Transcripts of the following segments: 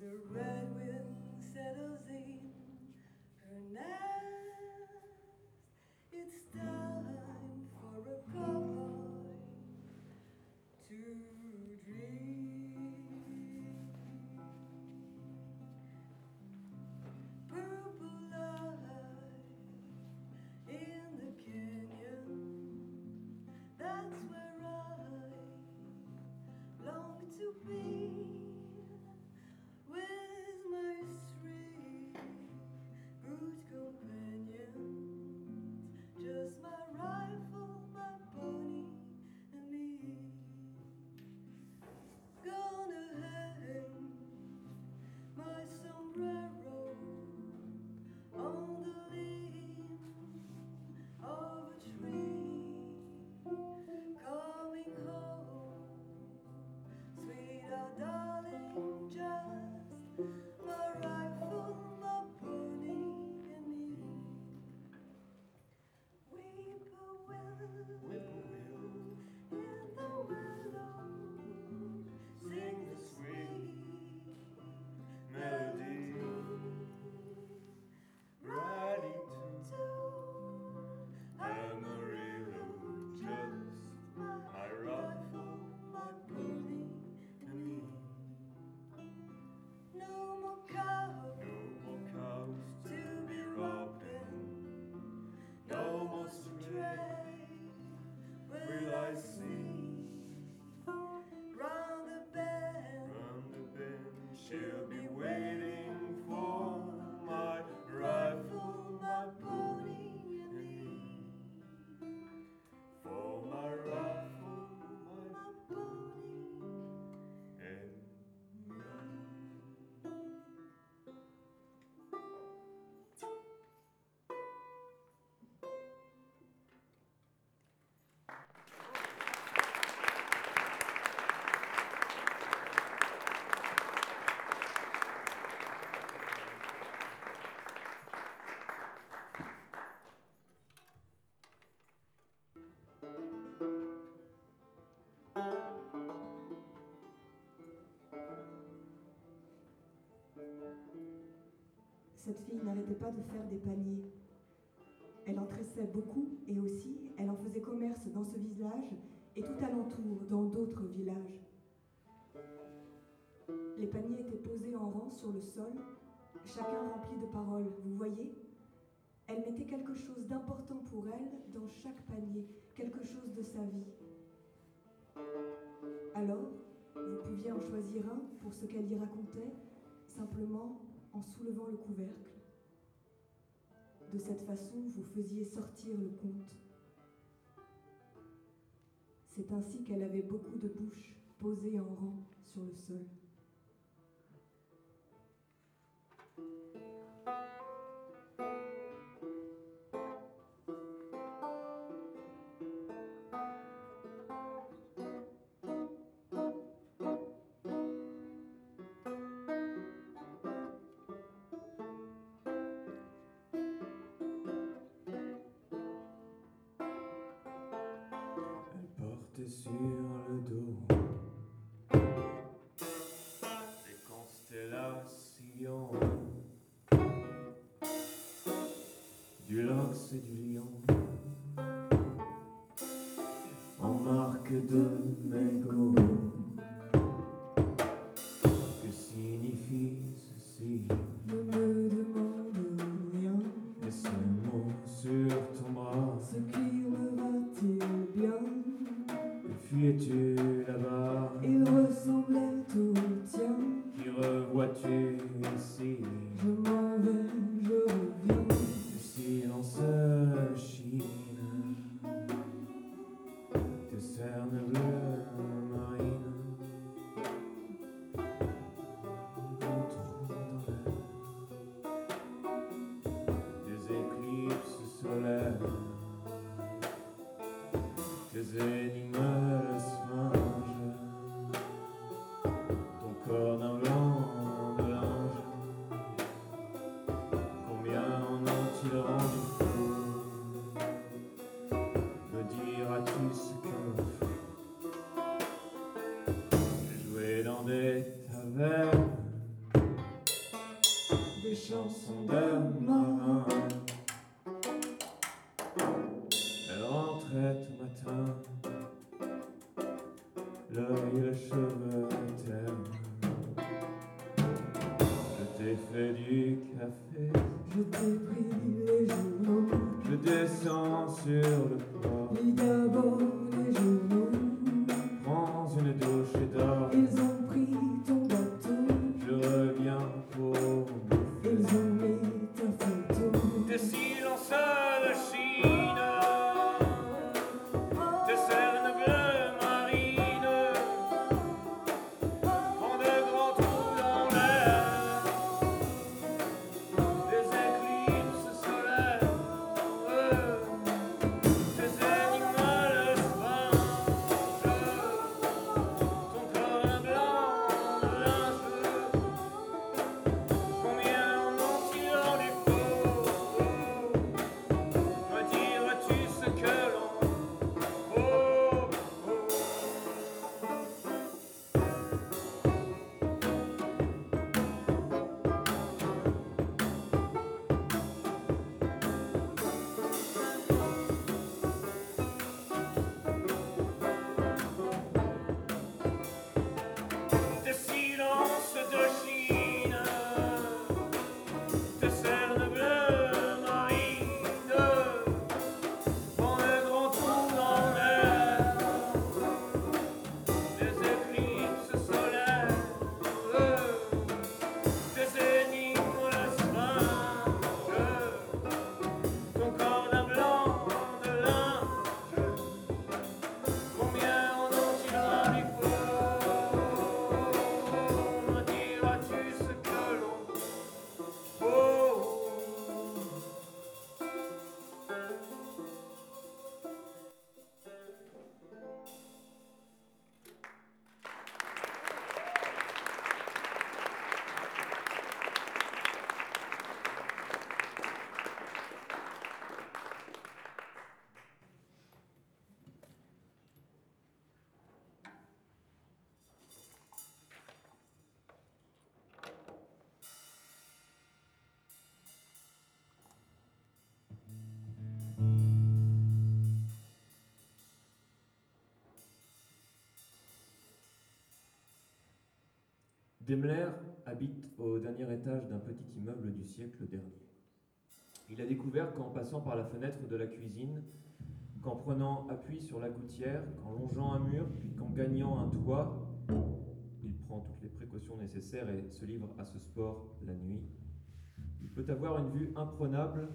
The. a Cette fille n'arrêtait pas de faire des paniers. Elle en tressait beaucoup et aussi elle en faisait commerce dans ce village et tout alentour dans d'autres villages. Les paniers étaient posés en rang sur le sol, chacun rempli de paroles. Vous voyez Elle mettait quelque chose d'important pour elle dans chaque panier, quelque chose de sa vie. Alors, vous pouviez en choisir un pour ce qu'elle y racontait, simplement en soulevant le couvercle. De cette façon, vous faisiez sortir le conte. C'est ainsi qu'elle avait beaucoup de bouches posées en rang sur le sol. Sur le dos. Des constellations du lynx et du lion. En marque de Demler habite au dernier étage d'un petit immeuble du siècle dernier. Il a découvert qu'en passant par la fenêtre de la cuisine, qu'en prenant appui sur la gouttière, qu'en longeant un mur, puis qu'en gagnant un toit, il prend toutes les précautions nécessaires et se livre à ce sport la nuit. Il peut avoir une vue imprenable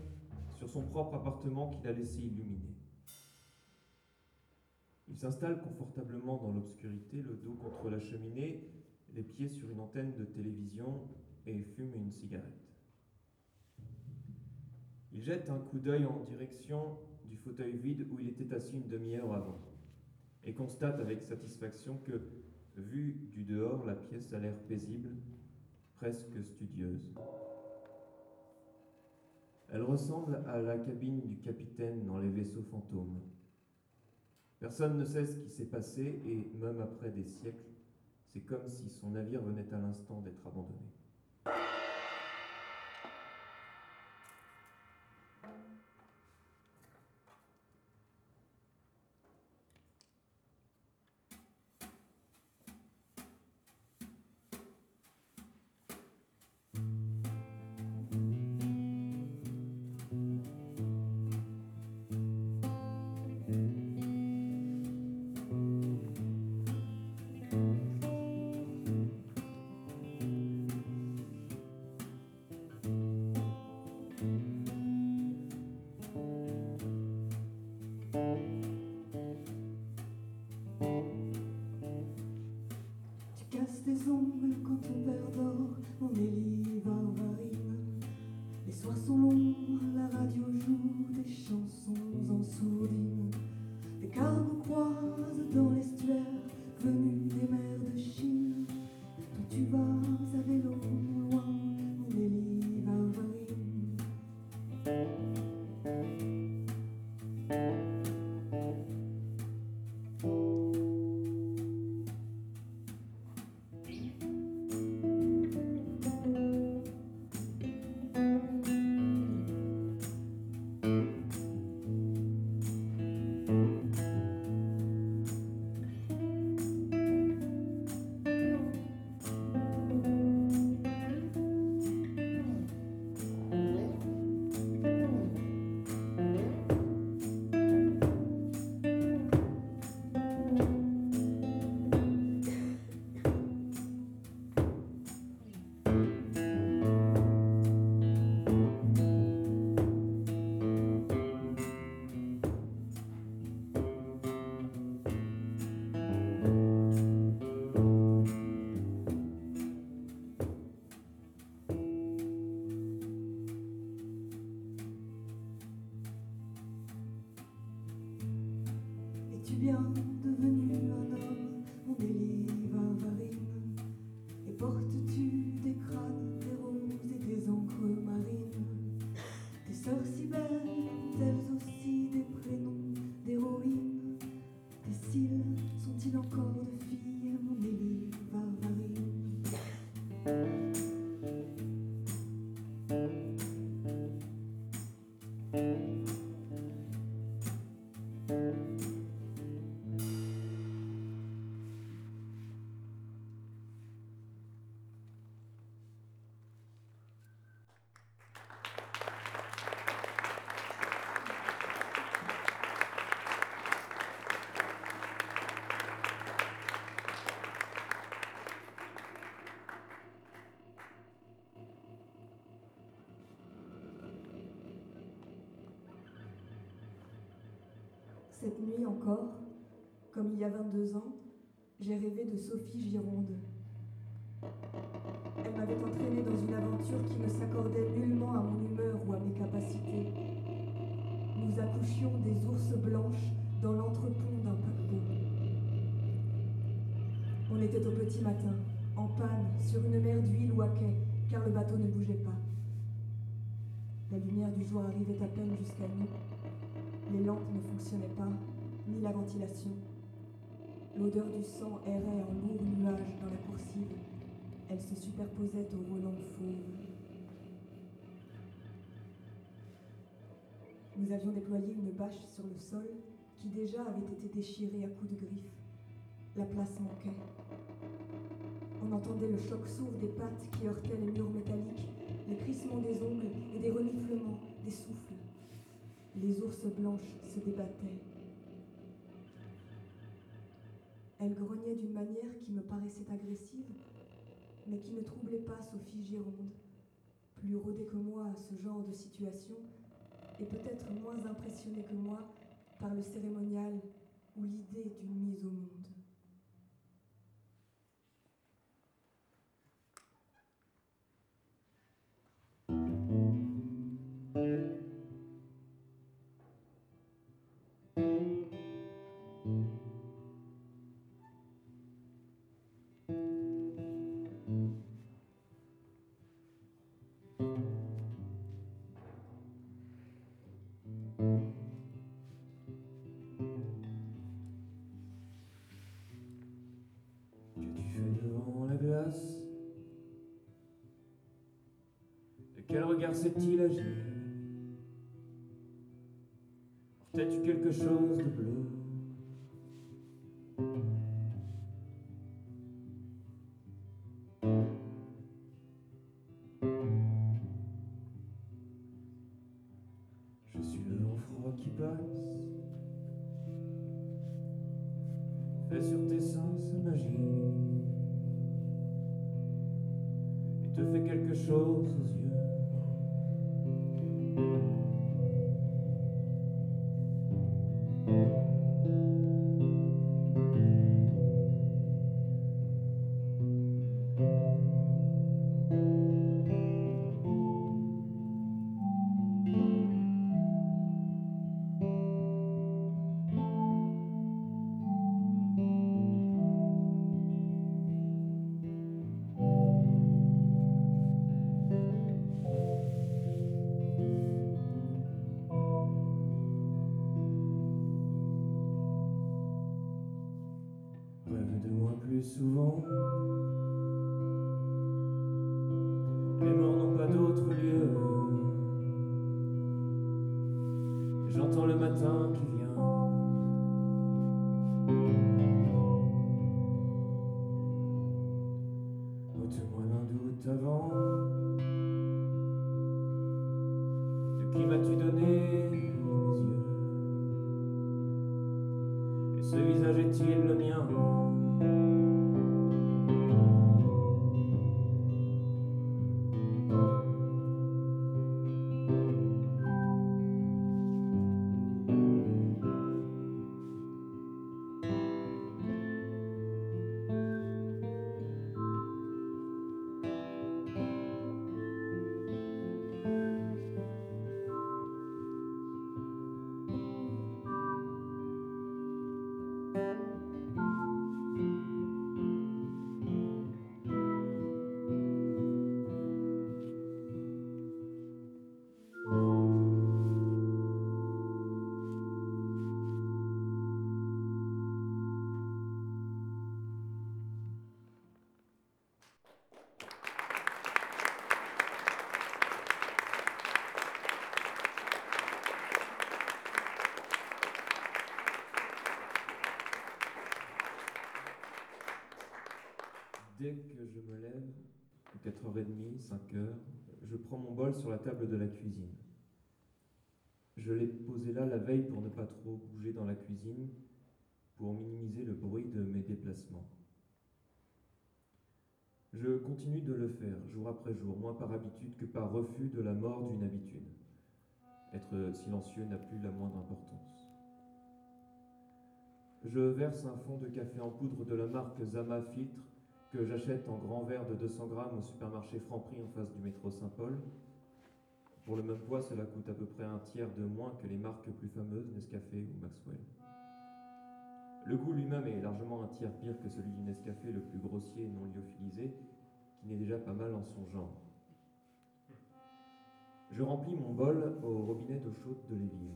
sur son propre appartement qu'il a laissé illuminer. Il s'installe confortablement dans l'obscurité, le dos contre la cheminée, les pieds sur une antenne de télévision et fume une cigarette. Il jette un coup d'œil en direction du fauteuil vide où il était assis une demi-heure avant et constate avec satisfaction que, vue du dehors, la pièce a l'air paisible, presque studieuse. Elle ressemble à la cabine du capitaine dans les vaisseaux fantômes. Personne ne sait ce qui s'est passé et même après des siècles, c'est comme si son navire venait à l'instant d'être abandonné. 질병 Cette nuit encore, comme il y a 22 ans, j'ai rêvé de Sophie Gironde. Elle m'avait entraîné dans une aventure qui ne s'accordait nullement à mon humeur ou à mes capacités. Nous accouchions des ours blanches dans l'entrepont d'un paquebot. On était au petit matin, en panne, sur une mer d'huile ou à quai, car le bateau ne bougeait pas. La lumière du jour arrivait à peine jusqu'à nous. Fonctionnaient pas, ni la ventilation. L'odeur du sang errait en lourds nuages dans la coursive. Elle se superposait au volant fauve. Nous avions déployé une bâche sur le sol qui déjà avait été déchirée à coups de griffes. La place manquait. On entendait le choc sourd des pattes qui heurtaient les murs métalliques, les crissements des ongles et des reniflements, des souffles. Les ours blanches se débattaient. Elle grognait d'une manière qui me paraissait agressive, mais qui ne troublait pas Sophie Gironde, plus rodée que moi à ce genre de situation, et peut-être moins impressionnée que moi par le cérémonial ou l'idée d'une mise au monde. Quel regard s'est-il agi Portais-tu quelque chose de bleu. Je suis le vent froid qui passe. Fais sur tes seins sa magie Et te fais quelque chose aux yeux Dès que je me lève, 4h30, 5h, je prends mon bol sur la table de la cuisine. Je l'ai posé là la veille pour ne pas trop bouger dans la cuisine, pour minimiser le bruit de mes déplacements. Je continue de le faire jour après jour, moins par habitude que par refus de la mort d'une habitude. Être silencieux n'a plus la moindre importance. je verse un fond de café en poudre de la marque Zama Filtre j'achète en grand verre de 200 grammes au supermarché Franprix en face du métro Saint-Paul. Pour le même poids, cela coûte à peu près un tiers de moins que les marques plus fameuses, Nescafé ou Maxwell. Le goût lui-même est largement un tiers pire que celui du Nescafé le plus grossier et non lyophilisé, qui n'est déjà pas mal en son genre. Je remplis mon bol au robinet d'eau chaude de l'évier.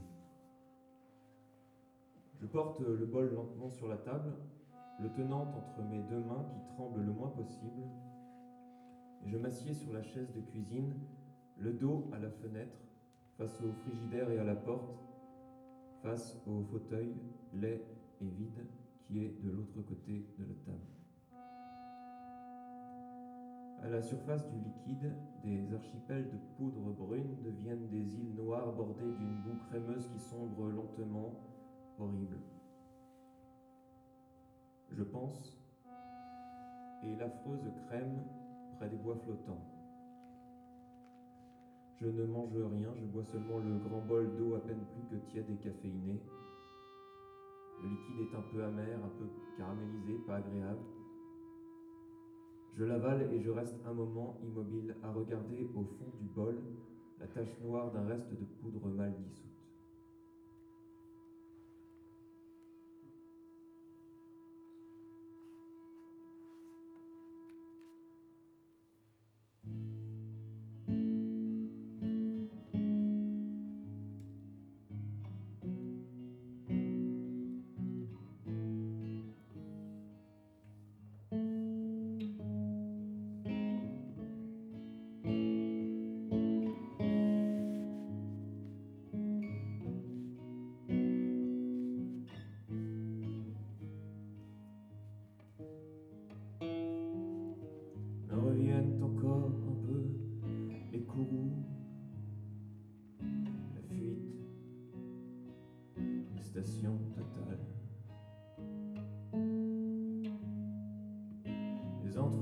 Je porte le bol lentement sur la table, le tenant entre mes deux mains qui tremblent le moins possible, je m'assieds sur la chaise de cuisine, le dos à la fenêtre, face au frigidaire et à la porte, face au fauteuil laid et vide qui est de l'autre côté de la table. À la surface du liquide, des archipels de poudre brune deviennent des îles noires bordées d'une boue crémeuse qui sombre lentement, horrible. Je pense, et l'affreuse crème près des bois flottants. Je ne mange rien, je bois seulement le grand bol d'eau à peine plus que tiède et caféiné. Le liquide est un peu amer, un peu caramélisé, pas agréable. Je l'avale et je reste un moment immobile à regarder au fond du bol la tache noire d'un reste de poudre mal dissoute.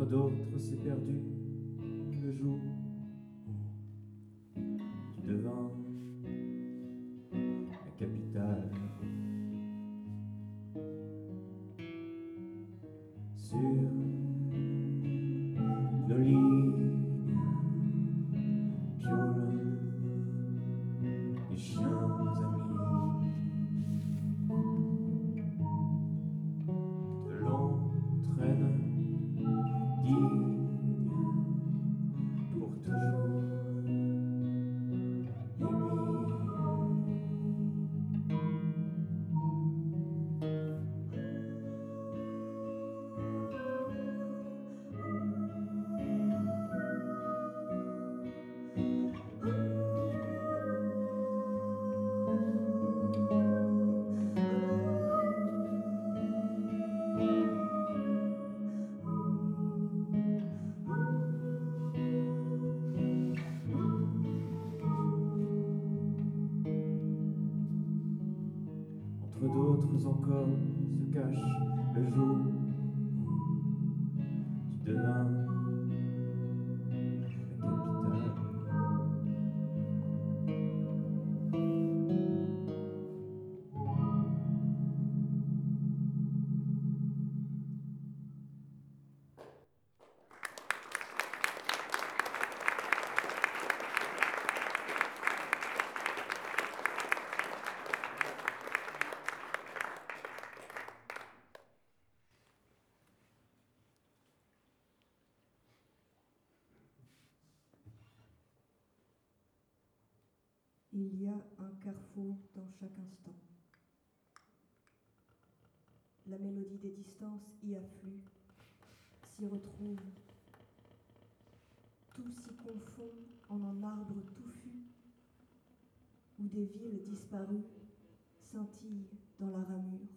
D'autres s'est perdu D'autres encore se cache le jour où tu chaque instant. La mélodie des distances y afflue, s'y retrouve. Tout s'y confond en un arbre touffu où des villes disparues scintillent dans la ramure.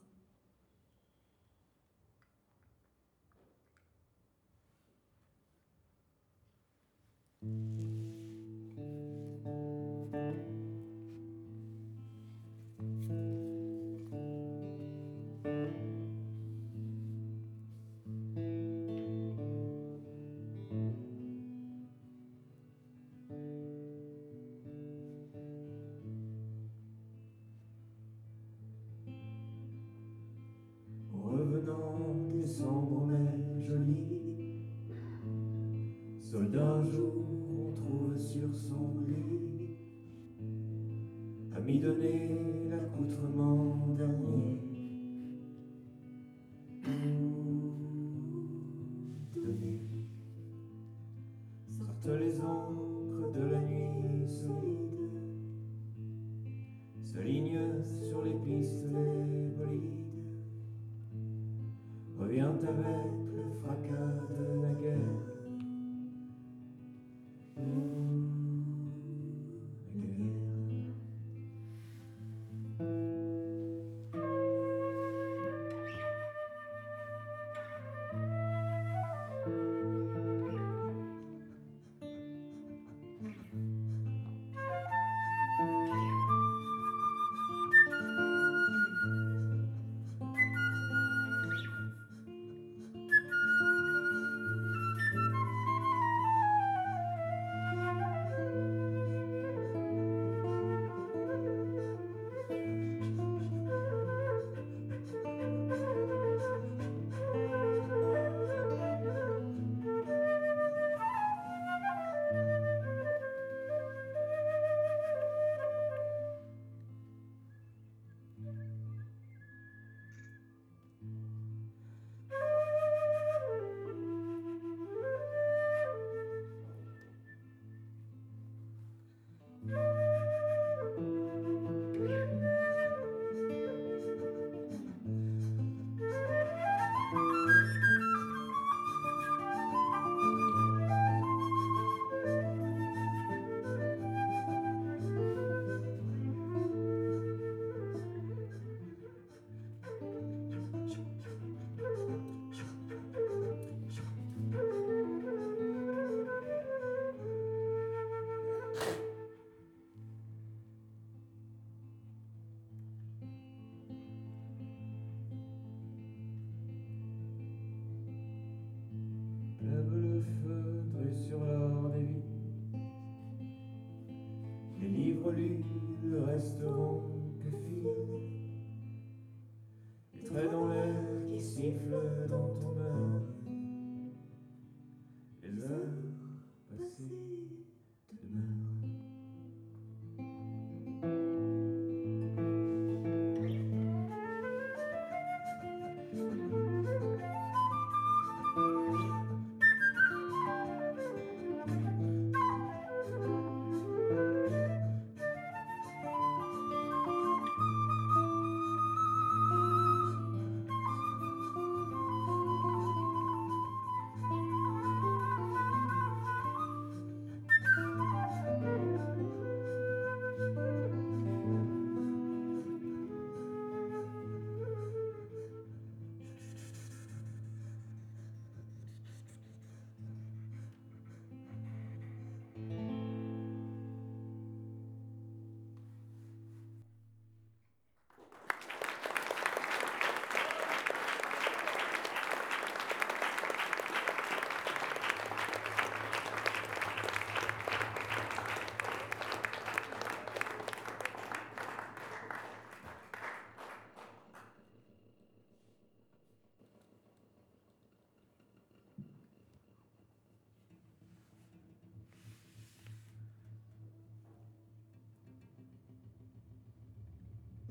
Jour, on trouve sur son lit, à m'y donner l'accoutrement dernier.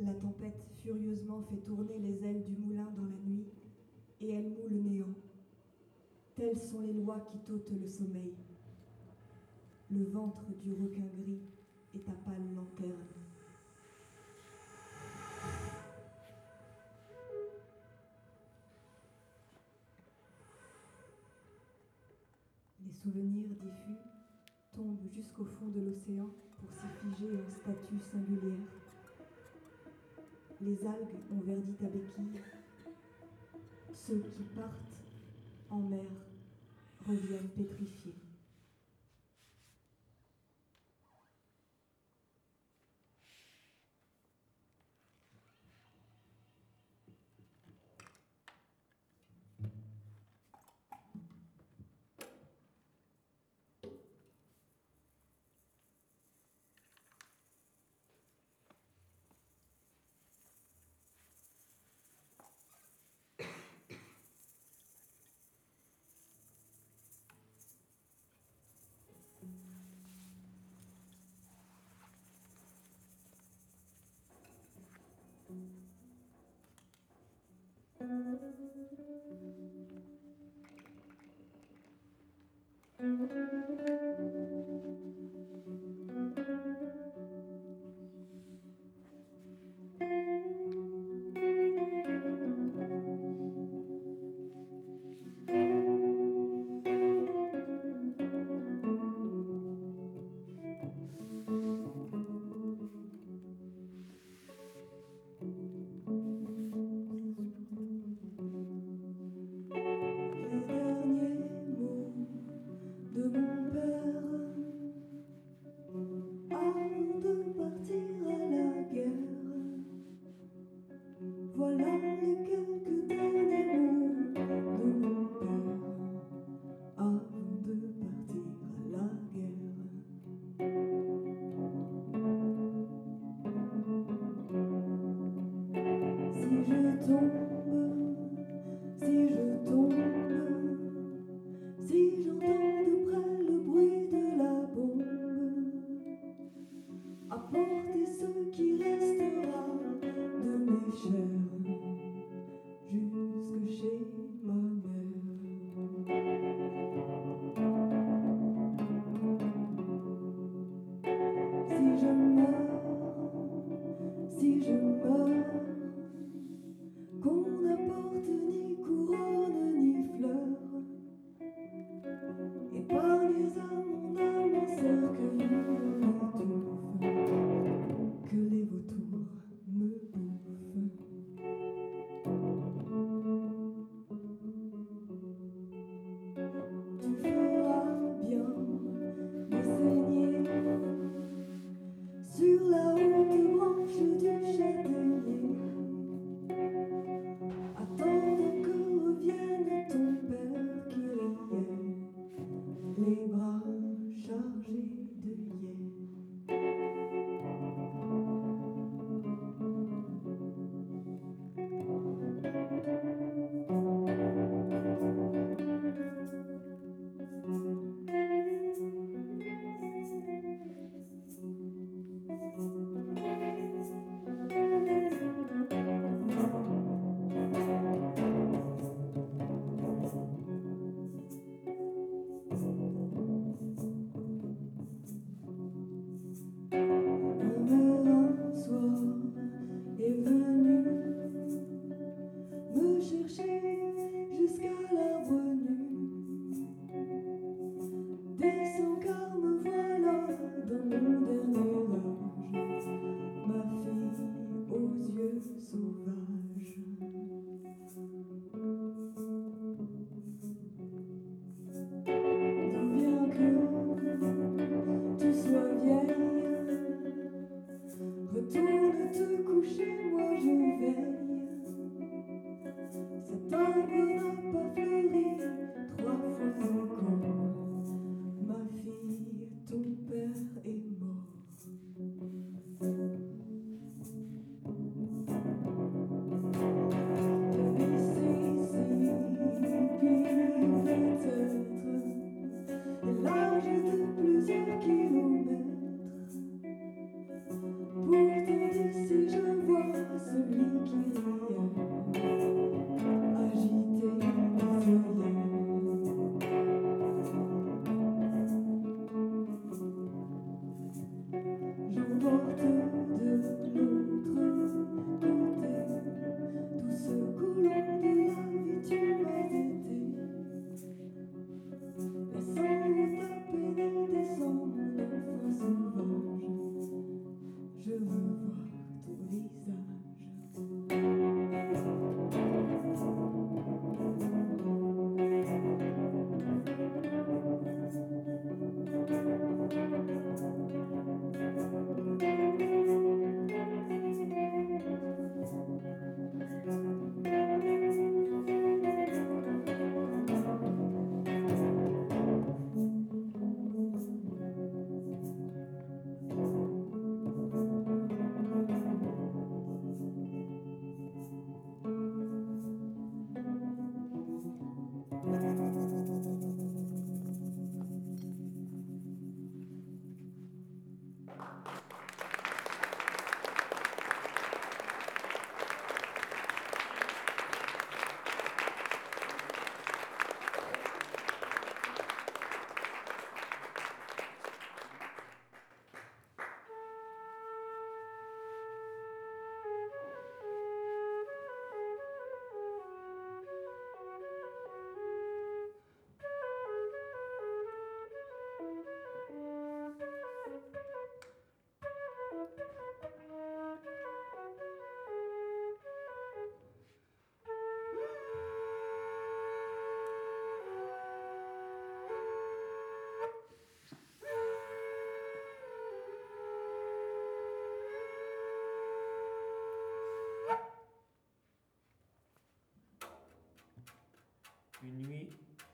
La tempête furieusement fait tourner les ailes du moulin dans la nuit, et elle moue le néant. Telles sont les lois qui t'ôtent le sommeil. Le ventre du requin gris est ta pâle lanterne. Les souvenirs diffus tombent jusqu'au fond de l'océan pour s'y en statues singulières. Les algues ont verdi ta béquille. Ceux qui partent en mer reviennent pétrifiés.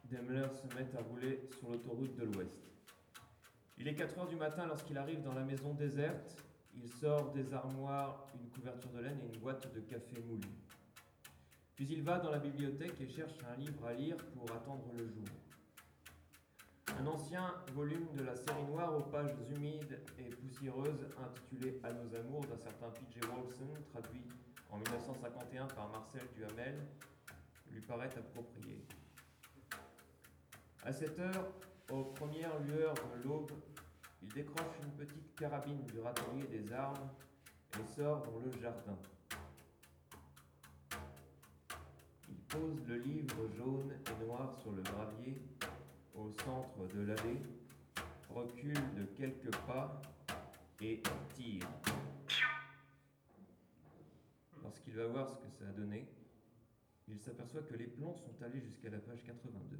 Daimler se met à rouler sur l'autoroute de l'Ouest. Il est 4 heures du matin lorsqu'il arrive dans la maison déserte. Il sort des armoires une couverture de laine et une boîte de café moulu. Puis il va dans la bibliothèque et cherche un livre à lire pour attendre le jour. Un ancien volume de la série noire aux pages humides et poussiéreuses intitulé À nos amours d'un certain P.J. Wilson, traduit en 1951 par Marcel Duhamel, lui paraît approprié. À cette heure, aux premières lueurs de l'aube, il décroche une petite carabine du râtelier des armes et sort dans le jardin. Il pose le livre jaune et noir sur le gravier au centre de l'allée, recule de quelques pas et tire. Lorsqu'il va voir ce que ça a donné, il s'aperçoit que les plombs sont allés jusqu'à la page 82.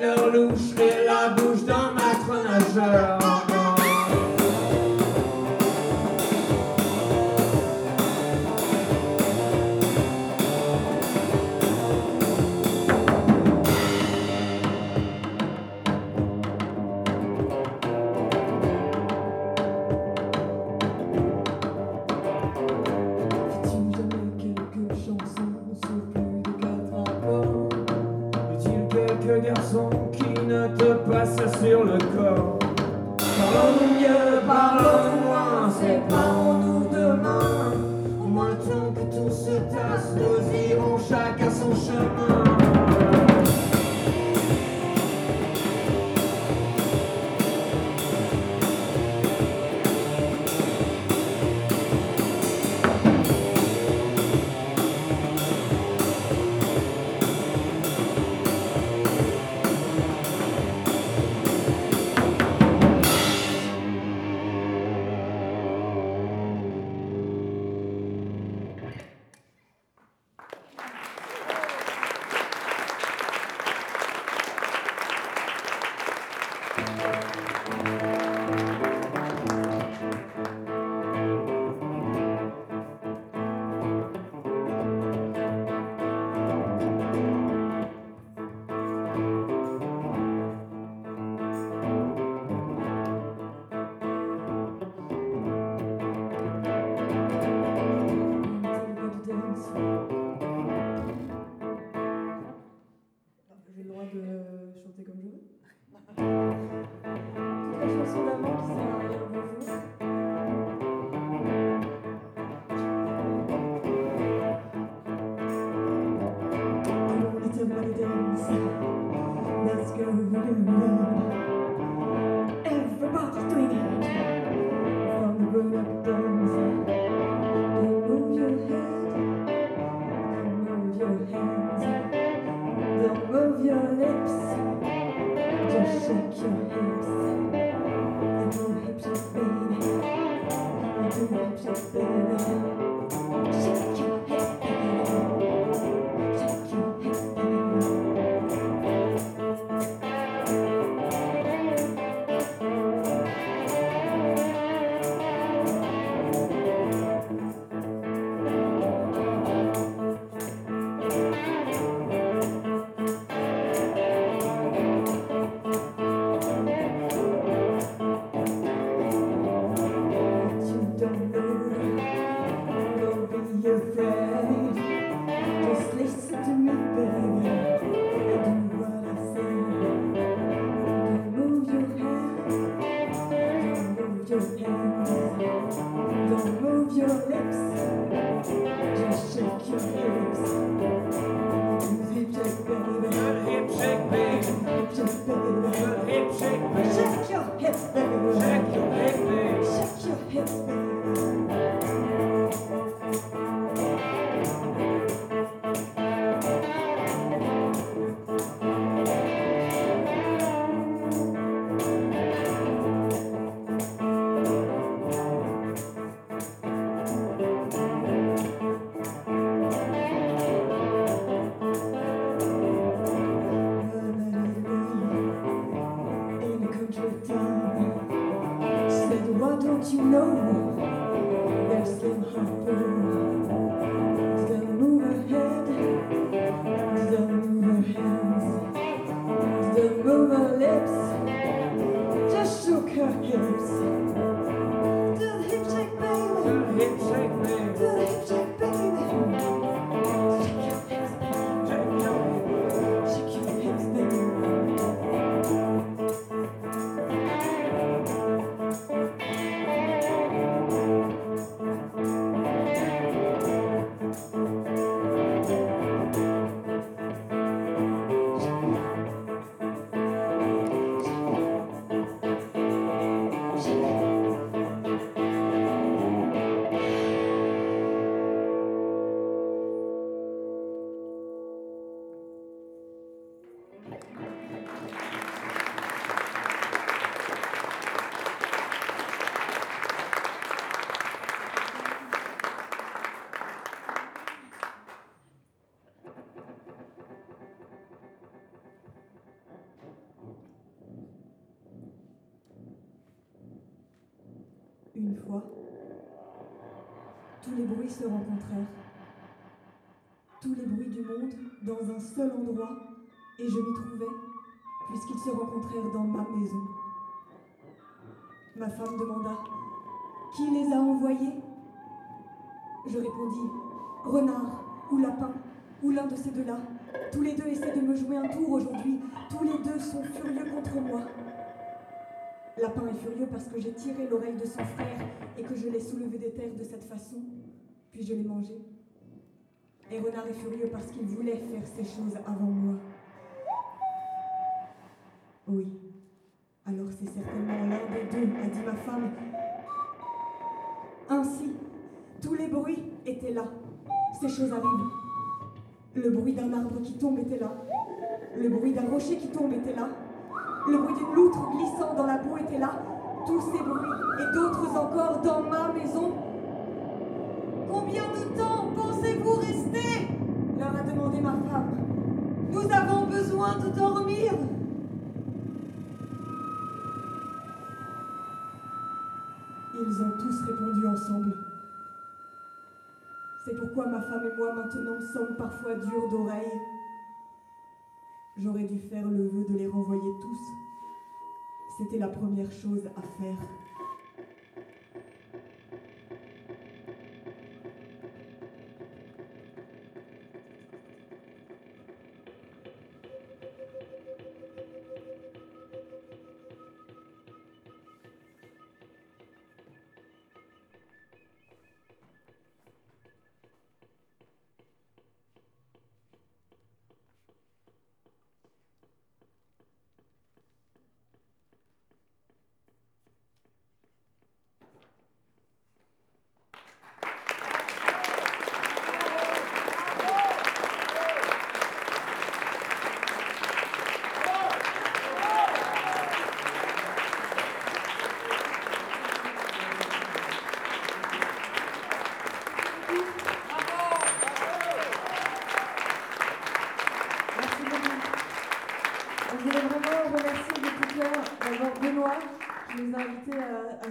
Avec un J'ai rencontrèrent. Tous les bruits du monde dans un seul endroit, et je m'y trouvais, puisqu'ils se rencontrèrent dans ma maison. Ma femme demanda Qui les a envoyés? Je répondis Renard ou lapin ou l'un de ces deux-là. Tous les deux essaient de me jouer un tour aujourd'hui. Tous les deux sont furieux contre moi. Lapin est furieux parce que j'ai tiré l'oreille de son frère et que je l'ai soulevé des terres de cette façon, puis je l'ai mangé. Et Renard est furieux parce qu'il voulait faire ces choses avant moi. Oui, alors c'est certainement l'un des deux, a dit ma femme. Ainsi, tous les bruits étaient là. Ces choses arrivent. Le bruit d'un arbre qui tombe était là. Le bruit d'un rocher qui tombe était là. Le bruit d'une loutre glissant dans la boue était là. Tous ces bruits et d'autres encore dans ma maison. Combien de temps pensez-vous rester leur a demandé ma femme. Nous avons besoin de dormir. Ils ont tous répondu ensemble. C'est pourquoi ma femme et moi maintenant sommes parfois durs d'oreilles. J'aurais dû faire le vœu de les renvoyer tous. C'était la première chose à faire.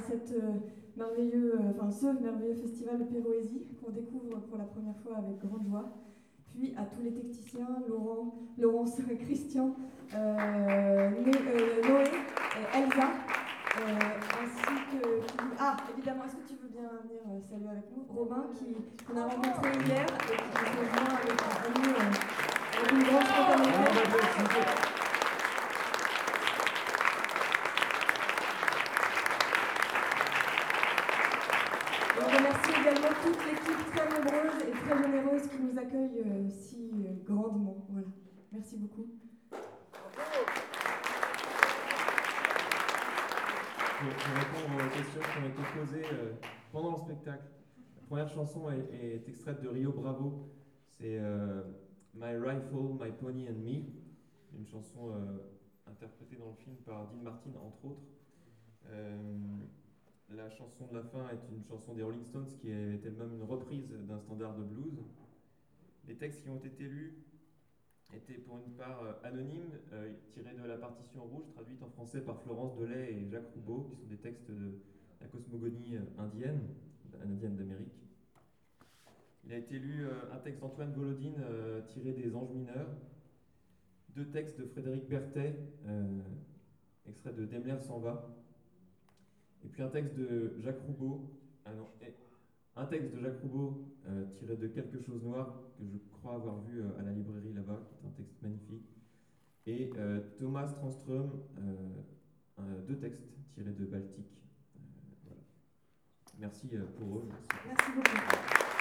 Cette euh, merveilleux, euh, enfin ce merveilleux festival de Péroésie qu'on découvre pour la première fois avec grande joie. Puis à tous les techniciens, Laurent, Laurence, Christian, euh, Noé, Elsa, ainsi que ah évidemment est-ce que tu veux bien venir saluer avec nous? Robin qu'on a rencontré hier et qui nous rejoint avec, euh, nous, euh, avec une grande spontanéité. Et on remercie également toute l'équipe très nombreuse et très généreuse qui nous accueille euh, si euh, grandement. Voilà. Merci beaucoup. Pour, répondre aux questions qui ont été posées euh, pendant le spectacle, la première chanson est, extraite de Rio Bravo. C'est euh, My Rifle, My Pony and Me, une chanson euh, interprétée dans le film par Dean Martin, entre autres. La chanson de la fin est une chanson des Rolling Stones qui est elle-même une reprise d'un standard de blues. Les textes qui ont été lus étaient pour une part euh, anonymes, euh, tirés de la partition rouge, traduite en français par Florence Delay et Jacques Roubaud, qui sont des textes de la cosmogonie euh, indienne, indienne d'Amérique. Il a été lu un texte d'Antoine Volodine tiré des Anges mineurs, deux textes de Frédéric Berthet, extrait de Demler s'en va, et puis un texte de Jacques Roubaud, ah non, un texte de Jacques Roubaud euh, tiré de Quelque chose noir que je crois avoir vu euh, à la librairie là-bas, qui est un texte magnifique. Et euh, Thomas Tranström, deux textes tirés de Baltique. Merci pour eux. merci.